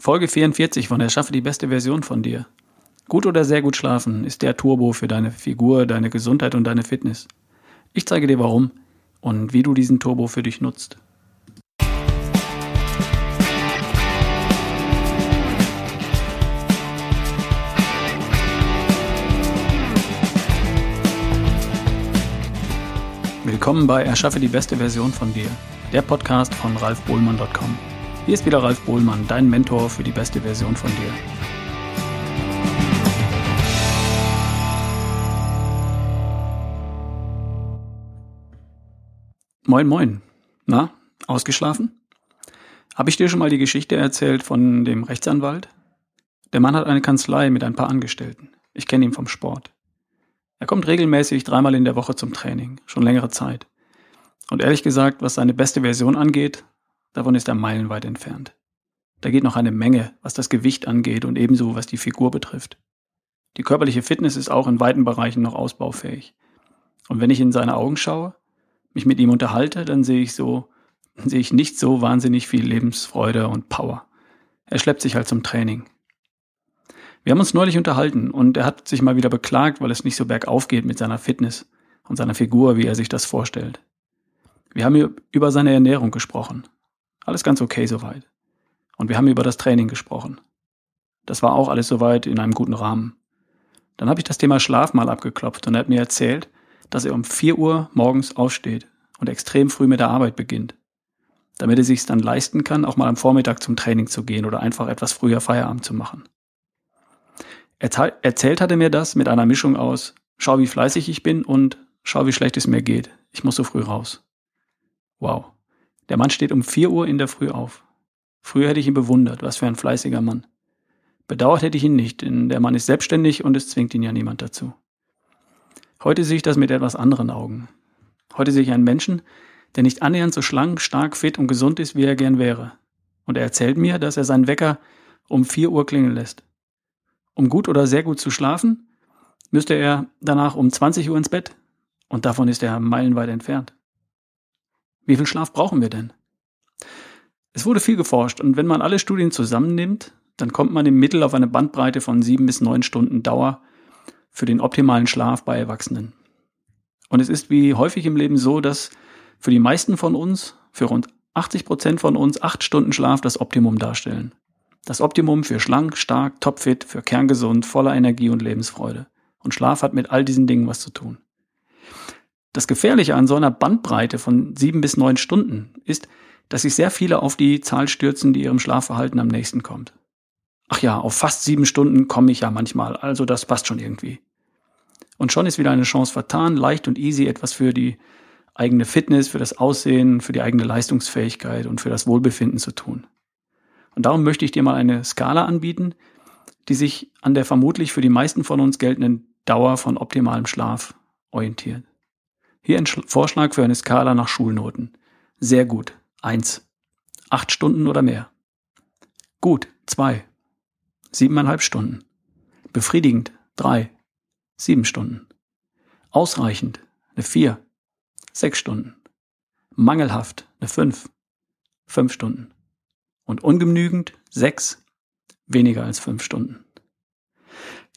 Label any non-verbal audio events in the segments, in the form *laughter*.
Folge 44 von Erschaffe die beste Version von dir. Gut oder sehr gut schlafen ist der Turbo für deine Figur, deine Gesundheit und deine Fitness. Ich zeige dir warum und wie du diesen Turbo für dich nutzt. Willkommen bei Erschaffe die beste Version von dir, der Podcast von ralfbohlmann.com. Hier ist wieder Ralf Bohlmann, dein Mentor für die beste Version von dir. Moin, moin. Na, ausgeschlafen? Habe ich dir schon mal die Geschichte erzählt von dem Rechtsanwalt? Der Mann hat eine Kanzlei mit ein paar Angestellten. Ich kenne ihn vom Sport. Er kommt regelmäßig dreimal in der Woche zum Training, schon längere Zeit. Und ehrlich gesagt, was seine beste Version angeht, Davon ist er meilenweit entfernt. Da geht noch eine Menge, was das Gewicht angeht und ebenso was die Figur betrifft. Die körperliche Fitness ist auch in weiten Bereichen noch ausbaufähig. Und wenn ich in seine Augen schaue, mich mit ihm unterhalte, dann sehe ich so, *laughs* sehe ich nicht so wahnsinnig viel Lebensfreude und Power. Er schleppt sich halt zum Training. Wir haben uns neulich unterhalten und er hat sich mal wieder beklagt, weil es nicht so bergauf geht mit seiner Fitness und seiner Figur, wie er sich das vorstellt. Wir haben über seine Ernährung gesprochen alles ganz okay soweit. Und wir haben über das Training gesprochen. Das war auch alles soweit in einem guten Rahmen. Dann habe ich das Thema Schlaf mal abgeklopft und er hat mir erzählt, dass er um 4 Uhr morgens aufsteht und extrem früh mit der Arbeit beginnt. Damit er sich dann leisten kann, auch mal am Vormittag zum Training zu gehen oder einfach etwas früher Feierabend zu machen. Erzählt hat er mir das mit einer Mischung aus, schau wie fleißig ich bin und schau wie schlecht es mir geht. Ich muss so früh raus. Wow. Der Mann steht um vier Uhr in der Früh auf. Früher hätte ich ihn bewundert, was für ein fleißiger Mann. Bedauert hätte ich ihn nicht, denn der Mann ist selbstständig und es zwingt ihn ja niemand dazu. Heute sehe ich das mit etwas anderen Augen. Heute sehe ich einen Menschen, der nicht annähernd so schlank, stark, fit und gesund ist, wie er gern wäre. Und er erzählt mir, dass er seinen Wecker um vier Uhr klingeln lässt. Um gut oder sehr gut zu schlafen, müsste er danach um 20 Uhr ins Bett. Und davon ist er meilenweit entfernt. Wie viel Schlaf brauchen wir denn? Es wurde viel geforscht und wenn man alle Studien zusammennimmt, dann kommt man im Mittel auf eine Bandbreite von sieben bis neun Stunden Dauer für den optimalen Schlaf bei Erwachsenen. Und es ist wie häufig im Leben so, dass für die meisten von uns, für rund 80 Prozent von uns, acht Stunden Schlaf das Optimum darstellen. Das Optimum für schlank, stark, topfit, für kerngesund, voller Energie und Lebensfreude. Und Schlaf hat mit all diesen Dingen was zu tun. Das Gefährliche an so einer Bandbreite von sieben bis neun Stunden ist, dass sich sehr viele auf die Zahl stürzen, die ihrem Schlafverhalten am nächsten kommt. Ach ja, auf fast sieben Stunden komme ich ja manchmal, also das passt schon irgendwie. Und schon ist wieder eine Chance vertan, leicht und easy etwas für die eigene Fitness, für das Aussehen, für die eigene Leistungsfähigkeit und für das Wohlbefinden zu tun. Und darum möchte ich dir mal eine Skala anbieten, die sich an der vermutlich für die meisten von uns geltenden Dauer von optimalem Schlaf orientiert. Hier ein Vorschlag für eine Skala nach Schulnoten. Sehr gut. Eins. Acht Stunden oder mehr. Gut. Zwei. Siebeneinhalb Stunden. Befriedigend. Drei. Sieben Stunden. Ausreichend. Eine vier. Sechs Stunden. Mangelhaft. Eine fünf. Fünf Stunden. Und ungenügend. Sechs. Weniger als fünf Stunden.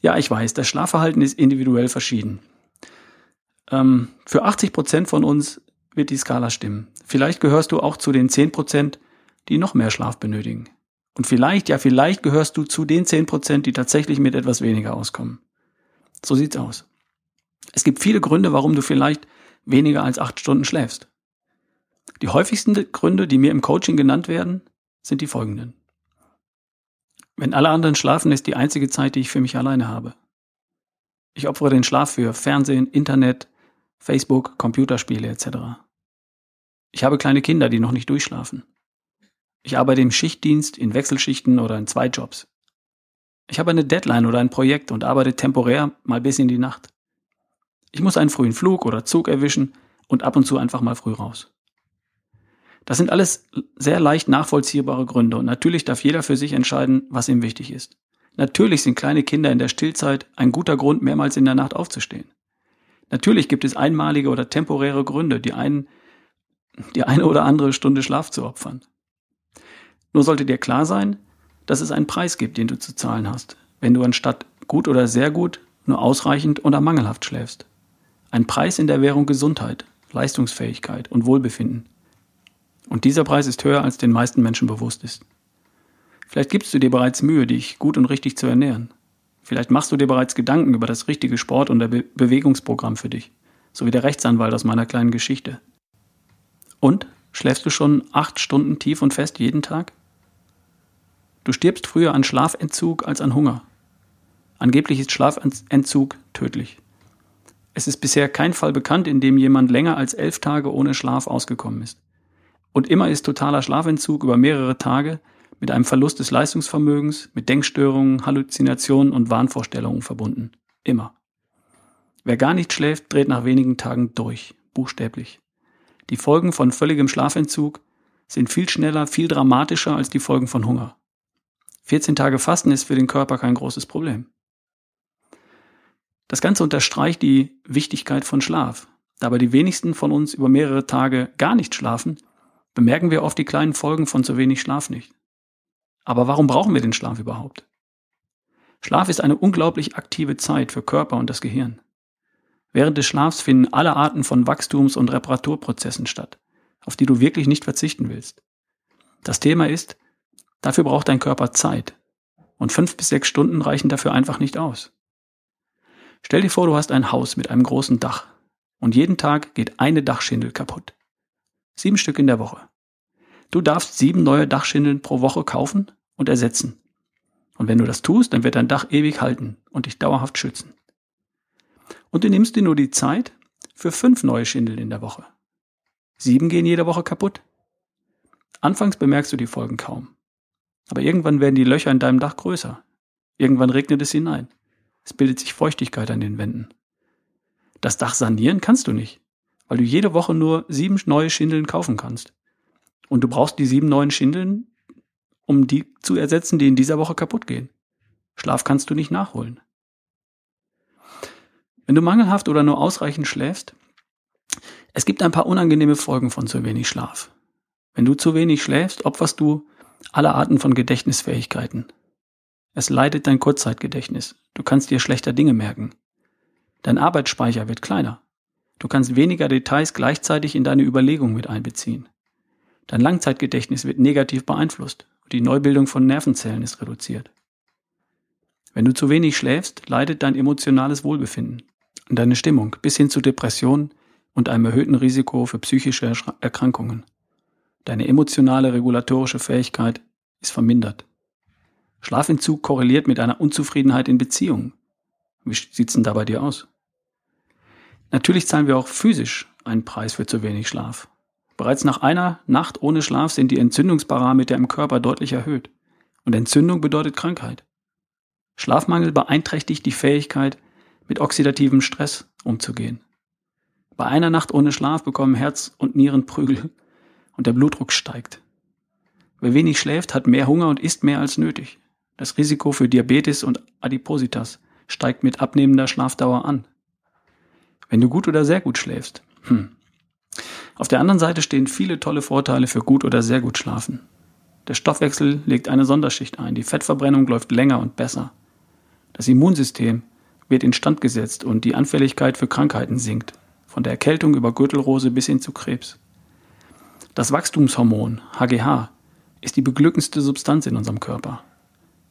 Ja, ich weiß, das Schlafverhalten ist individuell verschieden. Ähm, für 80 Prozent von uns wird die Skala stimmen. Vielleicht gehörst du auch zu den 10 Prozent, die noch mehr Schlaf benötigen. Und vielleicht, ja, vielleicht gehörst du zu den 10 Prozent, die tatsächlich mit etwas weniger auskommen. So sieht's aus. Es gibt viele Gründe, warum du vielleicht weniger als acht Stunden schläfst. Die häufigsten Gründe, die mir im Coaching genannt werden, sind die folgenden. Wenn alle anderen schlafen, ist die einzige Zeit, die ich für mich alleine habe. Ich opfere den Schlaf für Fernsehen, Internet, Facebook, Computerspiele etc. Ich habe kleine Kinder, die noch nicht durchschlafen. Ich arbeite im Schichtdienst, in Wechselschichten oder in zwei Jobs. Ich habe eine Deadline oder ein Projekt und arbeite temporär mal bis in die Nacht. Ich muss einen frühen Flug oder Zug erwischen und ab und zu einfach mal früh raus. Das sind alles sehr leicht nachvollziehbare Gründe und natürlich darf jeder für sich entscheiden, was ihm wichtig ist. Natürlich sind kleine Kinder in der Stillzeit ein guter Grund, mehrmals in der Nacht aufzustehen. Natürlich gibt es einmalige oder temporäre Gründe, die einen, die eine oder andere Stunde Schlaf zu opfern. Nur sollte dir klar sein, dass es einen Preis gibt, den du zu zahlen hast, wenn du anstatt gut oder sehr gut nur ausreichend oder mangelhaft schläfst. Ein Preis in der Währung Gesundheit, Leistungsfähigkeit und Wohlbefinden. Und dieser Preis ist höher, als den meisten Menschen bewusst ist. Vielleicht gibst du dir bereits Mühe, dich gut und richtig zu ernähren. Vielleicht machst du dir bereits Gedanken über das richtige Sport- und Be Bewegungsprogramm für dich, so wie der Rechtsanwalt aus meiner kleinen Geschichte. Und schläfst du schon acht Stunden tief und fest jeden Tag? Du stirbst früher an Schlafentzug als an Hunger. Angeblich ist Schlafentzug tödlich. Es ist bisher kein Fall bekannt, in dem jemand länger als elf Tage ohne Schlaf ausgekommen ist. Und immer ist totaler Schlafentzug über mehrere Tage mit einem Verlust des Leistungsvermögens, mit Denkstörungen, Halluzinationen und Wahnvorstellungen verbunden. Immer. Wer gar nicht schläft, dreht nach wenigen Tagen durch, buchstäblich. Die Folgen von völligem Schlafentzug sind viel schneller, viel dramatischer als die Folgen von Hunger. 14 Tage Fasten ist für den Körper kein großes Problem. Das Ganze unterstreicht die Wichtigkeit von Schlaf. Da aber die wenigsten von uns über mehrere Tage gar nicht schlafen, bemerken wir oft die kleinen Folgen von zu wenig Schlaf nicht. Aber warum brauchen wir den Schlaf überhaupt? Schlaf ist eine unglaublich aktive Zeit für Körper und das Gehirn. Während des Schlafs finden alle Arten von Wachstums- und Reparaturprozessen statt, auf die du wirklich nicht verzichten willst. Das Thema ist, dafür braucht dein Körper Zeit. Und fünf bis sechs Stunden reichen dafür einfach nicht aus. Stell dir vor, du hast ein Haus mit einem großen Dach und jeden Tag geht eine Dachschindel kaputt. Sieben Stück in der Woche. Du darfst sieben neue Dachschindeln pro Woche kaufen und ersetzen. Und wenn du das tust, dann wird dein Dach ewig halten und dich dauerhaft schützen. Und du nimmst dir nur die Zeit für fünf neue Schindeln in der Woche. Sieben gehen jede Woche kaputt. Anfangs bemerkst du die Folgen kaum. Aber irgendwann werden die Löcher in deinem Dach größer. Irgendwann regnet es hinein. Es bildet sich Feuchtigkeit an den Wänden. Das Dach sanieren kannst du nicht, weil du jede Woche nur sieben neue Schindeln kaufen kannst. Und du brauchst die sieben neuen Schindeln, um die zu ersetzen, die in dieser Woche kaputt gehen. Schlaf kannst du nicht nachholen. Wenn du mangelhaft oder nur ausreichend schläfst, es gibt ein paar unangenehme Folgen von zu wenig Schlaf. Wenn du zu wenig schläfst, opferst du alle Arten von Gedächtnisfähigkeiten. Es leidet dein Kurzzeitgedächtnis. Du kannst dir schlechter Dinge merken. Dein Arbeitsspeicher wird kleiner. Du kannst weniger Details gleichzeitig in deine Überlegungen mit einbeziehen. Dein Langzeitgedächtnis wird negativ beeinflusst und die Neubildung von Nervenzellen ist reduziert. Wenn du zu wenig schläfst, leidet dein emotionales Wohlbefinden und deine Stimmung bis hin zu Depressionen und einem erhöhten Risiko für psychische Erkrankungen. Deine emotionale regulatorische Fähigkeit ist vermindert. Schlafentzug korreliert mit einer Unzufriedenheit in Beziehungen. Wie sieht's denn da bei dir aus? Natürlich zahlen wir auch physisch einen Preis für zu wenig Schlaf. Bereits nach einer Nacht ohne Schlaf sind die Entzündungsparameter im Körper deutlich erhöht. Und Entzündung bedeutet Krankheit. Schlafmangel beeinträchtigt die Fähigkeit, mit oxidativem Stress umzugehen. Bei einer Nacht ohne Schlaf bekommen Herz und Nieren Prügel und der Blutdruck steigt. Wer wenig schläft, hat mehr Hunger und isst mehr als nötig. Das Risiko für Diabetes und Adipositas steigt mit abnehmender Schlafdauer an. Wenn du gut oder sehr gut schläfst. Hm. Auf der anderen Seite stehen viele tolle Vorteile für gut oder sehr gut schlafen. Der Stoffwechsel legt eine Sonderschicht ein, die Fettverbrennung läuft länger und besser. Das Immunsystem wird instand gesetzt und die Anfälligkeit für Krankheiten sinkt, von der Erkältung über Gürtelrose bis hin zu Krebs. Das Wachstumshormon HGH ist die beglückendste Substanz in unserem Körper.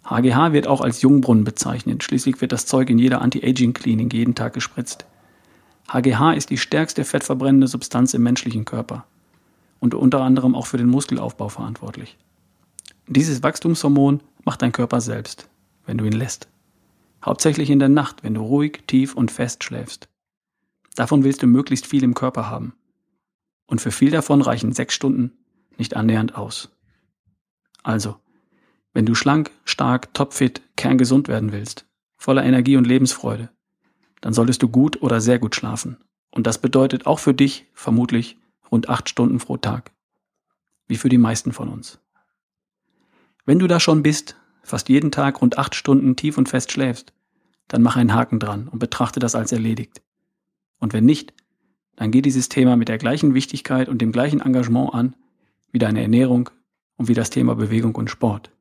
HGH wird auch als Jungbrunnen bezeichnet. Schließlich wird das Zeug in jeder Anti-Aging-Klinik jeden Tag gespritzt. HGH ist die stärkste fettverbrennende Substanz im menschlichen Körper und unter anderem auch für den Muskelaufbau verantwortlich. Dieses Wachstumshormon macht dein Körper selbst, wenn du ihn lässt. Hauptsächlich in der Nacht, wenn du ruhig, tief und fest schläfst. Davon willst du möglichst viel im Körper haben. Und für viel davon reichen sechs Stunden nicht annähernd aus. Also, wenn du schlank, stark, topfit, kerngesund werden willst, voller Energie und Lebensfreude, dann solltest du gut oder sehr gut schlafen. Und das bedeutet auch für dich vermutlich rund acht Stunden pro Tag. Wie für die meisten von uns. Wenn du da schon bist, fast jeden Tag rund acht Stunden tief und fest schläfst, dann mach einen Haken dran und betrachte das als erledigt. Und wenn nicht, dann geh dieses Thema mit der gleichen Wichtigkeit und dem gleichen Engagement an wie deine Ernährung und wie das Thema Bewegung und Sport.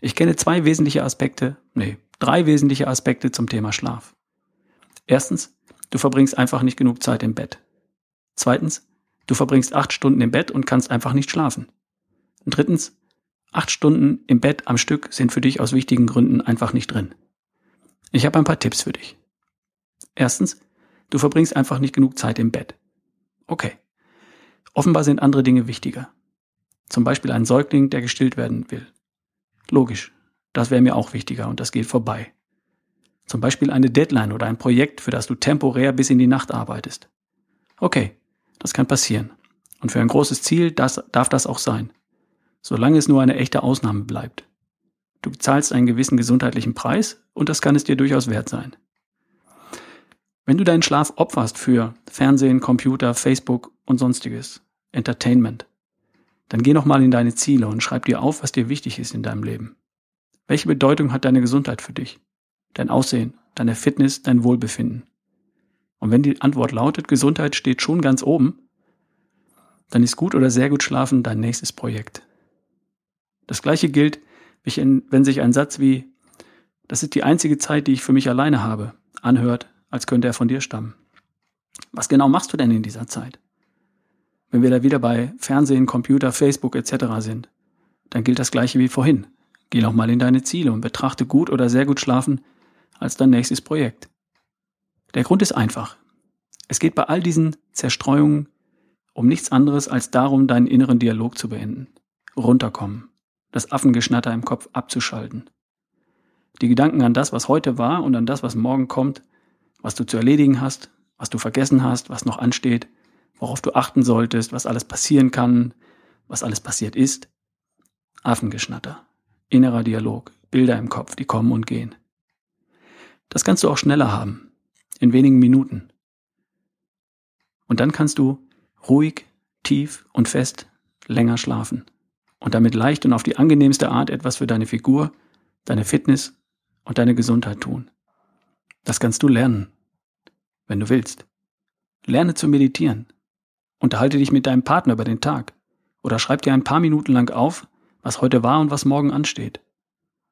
Ich kenne zwei wesentliche Aspekte, nee, drei wesentliche Aspekte zum Thema Schlaf. Erstens, du verbringst einfach nicht genug Zeit im Bett. Zweitens, du verbringst acht Stunden im Bett und kannst einfach nicht schlafen. Und drittens, acht Stunden im Bett am Stück sind für dich aus wichtigen Gründen einfach nicht drin. Ich habe ein paar Tipps für dich. Erstens, du verbringst einfach nicht genug Zeit im Bett. Okay. Offenbar sind andere Dinge wichtiger. Zum Beispiel ein Säugling, der gestillt werden will. Logisch. Das wäre mir auch wichtiger und das geht vorbei. Zum Beispiel eine Deadline oder ein Projekt, für das du temporär bis in die Nacht arbeitest. Okay, das kann passieren. Und für ein großes Ziel das, darf das auch sein. Solange es nur eine echte Ausnahme bleibt. Du zahlst einen gewissen gesundheitlichen Preis und das kann es dir durchaus wert sein. Wenn du deinen Schlaf opferst für Fernsehen, Computer, Facebook und sonstiges, Entertainment, dann geh nochmal in deine Ziele und schreib dir auf, was dir wichtig ist in deinem Leben. Welche Bedeutung hat deine Gesundheit für dich? Dein Aussehen, deine Fitness, dein Wohlbefinden? Und wenn die Antwort lautet, Gesundheit steht schon ganz oben, dann ist gut oder sehr gut schlafen dein nächstes Projekt. Das gleiche gilt, wenn sich ein Satz wie, das ist die einzige Zeit, die ich für mich alleine habe, anhört, als könnte er von dir stammen. Was genau machst du denn in dieser Zeit? Wenn wir da wieder bei Fernsehen, Computer, Facebook etc. sind, dann gilt das gleiche wie vorhin. Geh noch mal in deine Ziele und betrachte gut oder sehr gut schlafen als dein nächstes Projekt. Der Grund ist einfach. Es geht bei all diesen Zerstreuungen um nichts anderes als darum, deinen inneren Dialog zu beenden. Runterkommen. Das Affengeschnatter im Kopf abzuschalten. Die Gedanken an das, was heute war und an das, was morgen kommt, was du zu erledigen hast, was du vergessen hast, was noch ansteht, worauf du achten solltest, was alles passieren kann, was alles passiert ist. Affengeschnatter, innerer Dialog, Bilder im Kopf, die kommen und gehen. Das kannst du auch schneller haben, in wenigen Minuten. Und dann kannst du ruhig, tief und fest länger schlafen und damit leicht und auf die angenehmste Art etwas für deine Figur, deine Fitness und deine Gesundheit tun. Das kannst du lernen, wenn du willst. Lerne zu meditieren. Unterhalte dich mit deinem Partner über den Tag oder schreib dir ein paar Minuten lang auf, was heute war und was morgen ansteht.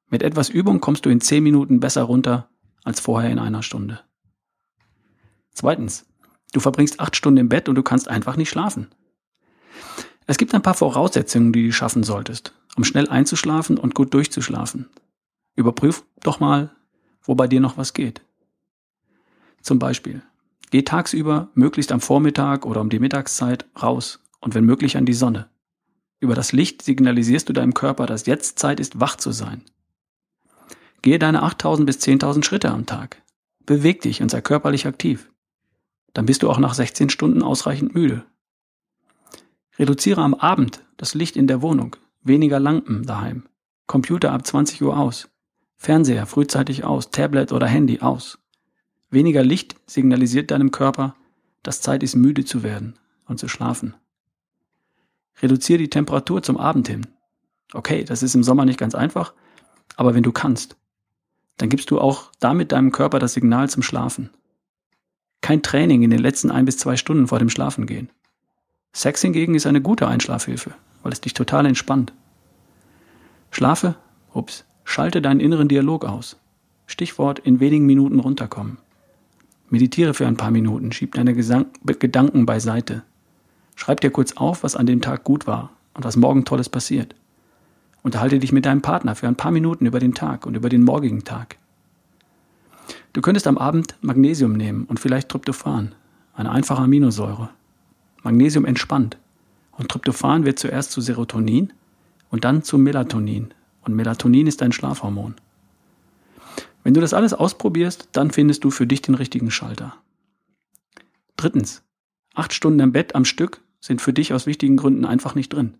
Mit etwas Übung kommst du in zehn Minuten besser runter als vorher in einer Stunde. Zweitens, du verbringst acht Stunden im Bett und du kannst einfach nicht schlafen. Es gibt ein paar Voraussetzungen, die du schaffen solltest, um schnell einzuschlafen und gut durchzuschlafen. Überprüf doch mal, wo bei dir noch was geht. Zum Beispiel, geh tagsüber möglichst am Vormittag oder um die Mittagszeit raus und wenn möglich an die Sonne. Über das Licht signalisierst du deinem Körper, dass jetzt Zeit ist, wach zu sein. Gehe deine 8000 bis 10.000 Schritte am Tag. Beweg dich und sei körperlich aktiv. Dann bist du auch nach 16 Stunden ausreichend müde. Reduziere am Abend das Licht in der Wohnung, weniger Lampen daheim, Computer ab 20 Uhr aus, Fernseher frühzeitig aus, Tablet oder Handy aus. Weniger Licht signalisiert deinem Körper, dass Zeit ist, müde zu werden und zu schlafen. Reduziere die Temperatur zum Abend hin. Okay, das ist im Sommer nicht ganz einfach, aber wenn du kannst, dann gibst du auch damit deinem Körper das Signal zum Schlafen. Kein Training in den letzten ein bis zwei Stunden vor dem Schlafengehen. Sex hingegen ist eine gute Einschlafhilfe, weil es dich total entspannt. Schlafe, ups, schalte deinen inneren Dialog aus. Stichwort in wenigen Minuten runterkommen. Meditiere für ein paar Minuten, schieb deine Gesang Gedanken beiseite. Schreib dir kurz auf, was an dem Tag gut war und was morgen Tolles passiert. Unterhalte dich mit deinem Partner für ein paar Minuten über den Tag und über den morgigen Tag. Du könntest am Abend Magnesium nehmen und vielleicht Tryptophan, eine einfache Aminosäure. Magnesium entspannt. Und Tryptophan wird zuerst zu Serotonin und dann zu Melatonin. Und Melatonin ist ein Schlafhormon. Wenn du das alles ausprobierst, dann findest du für dich den richtigen Schalter. Drittens. Acht Stunden im Bett am Stück sind für dich aus wichtigen Gründen einfach nicht drin.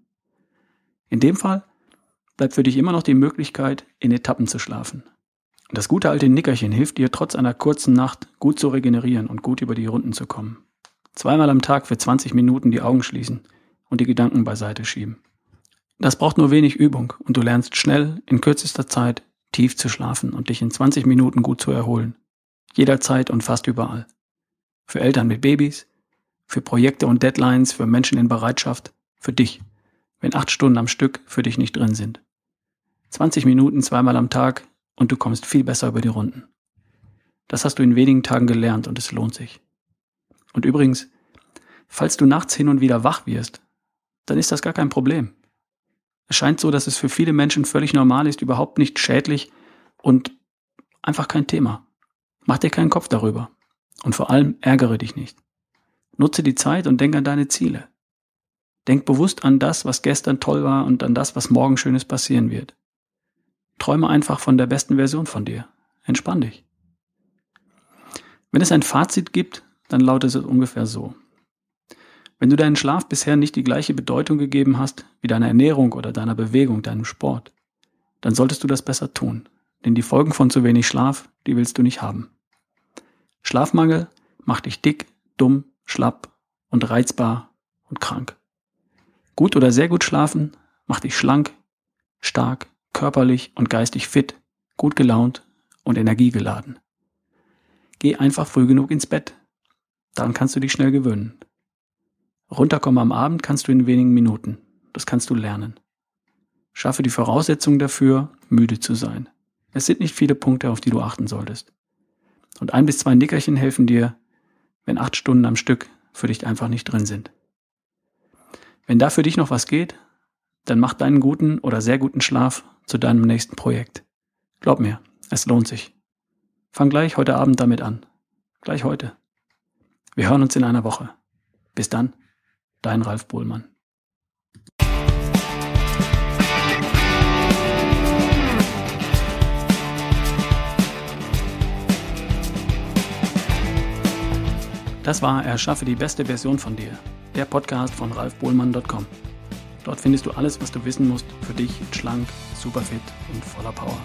In dem Fall bleibt für dich immer noch die Möglichkeit, in Etappen zu schlafen. Das gute alte Nickerchen hilft dir trotz einer kurzen Nacht gut zu regenerieren und gut über die Runden zu kommen. Zweimal am Tag für 20 Minuten die Augen schließen und die Gedanken beiseite schieben. Das braucht nur wenig Übung und du lernst schnell in kürzester Zeit tief zu schlafen und dich in 20 Minuten gut zu erholen. Jederzeit und fast überall. Für Eltern mit Babys, für Projekte und Deadlines, für Menschen in Bereitschaft, für dich, wenn acht Stunden am Stück für dich nicht drin sind. 20 Minuten zweimal am Tag und du kommst viel besser über die Runden. Das hast du in wenigen Tagen gelernt und es lohnt sich. Und übrigens, falls du nachts hin und wieder wach wirst, dann ist das gar kein Problem. Es scheint so, dass es für viele Menschen völlig normal ist, überhaupt nicht schädlich und einfach kein Thema. Mach dir keinen Kopf darüber. Und vor allem ärgere dich nicht. Nutze die Zeit und denk an deine Ziele. Denk bewusst an das, was gestern toll war und an das, was morgen Schönes passieren wird. Träume einfach von der besten Version von dir. Entspann dich. Wenn es ein Fazit gibt, dann lautet es ungefähr so. Wenn du deinen Schlaf bisher nicht die gleiche Bedeutung gegeben hast wie deiner Ernährung oder deiner Bewegung, deinem Sport, dann solltest du das besser tun. Denn die Folgen von zu wenig Schlaf, die willst du nicht haben. Schlafmangel macht dich dick, dumm, schlapp und reizbar und krank. Gut oder sehr gut schlafen macht dich schlank, stark, körperlich und geistig fit, gut gelaunt und energiegeladen. Geh einfach früh genug ins Bett. Daran kannst du dich schnell gewöhnen. Runterkommen am Abend kannst du in wenigen Minuten. Das kannst du lernen. Schaffe die Voraussetzungen dafür, müde zu sein. Es sind nicht viele Punkte, auf die du achten solltest. Und ein bis zwei Nickerchen helfen dir, wenn acht Stunden am Stück für dich einfach nicht drin sind. Wenn da für dich noch was geht, dann mach deinen guten oder sehr guten Schlaf zu deinem nächsten Projekt. Glaub mir, es lohnt sich. Fang gleich heute Abend damit an. Gleich heute. Wir hören uns in einer Woche. Bis dann, dein Ralf Bohlmann. Das war Erschaffe die beste Version von dir der Podcast von ralfbohlmann.com. Dort findest du alles, was du wissen musst für dich schlank, superfit und voller Power.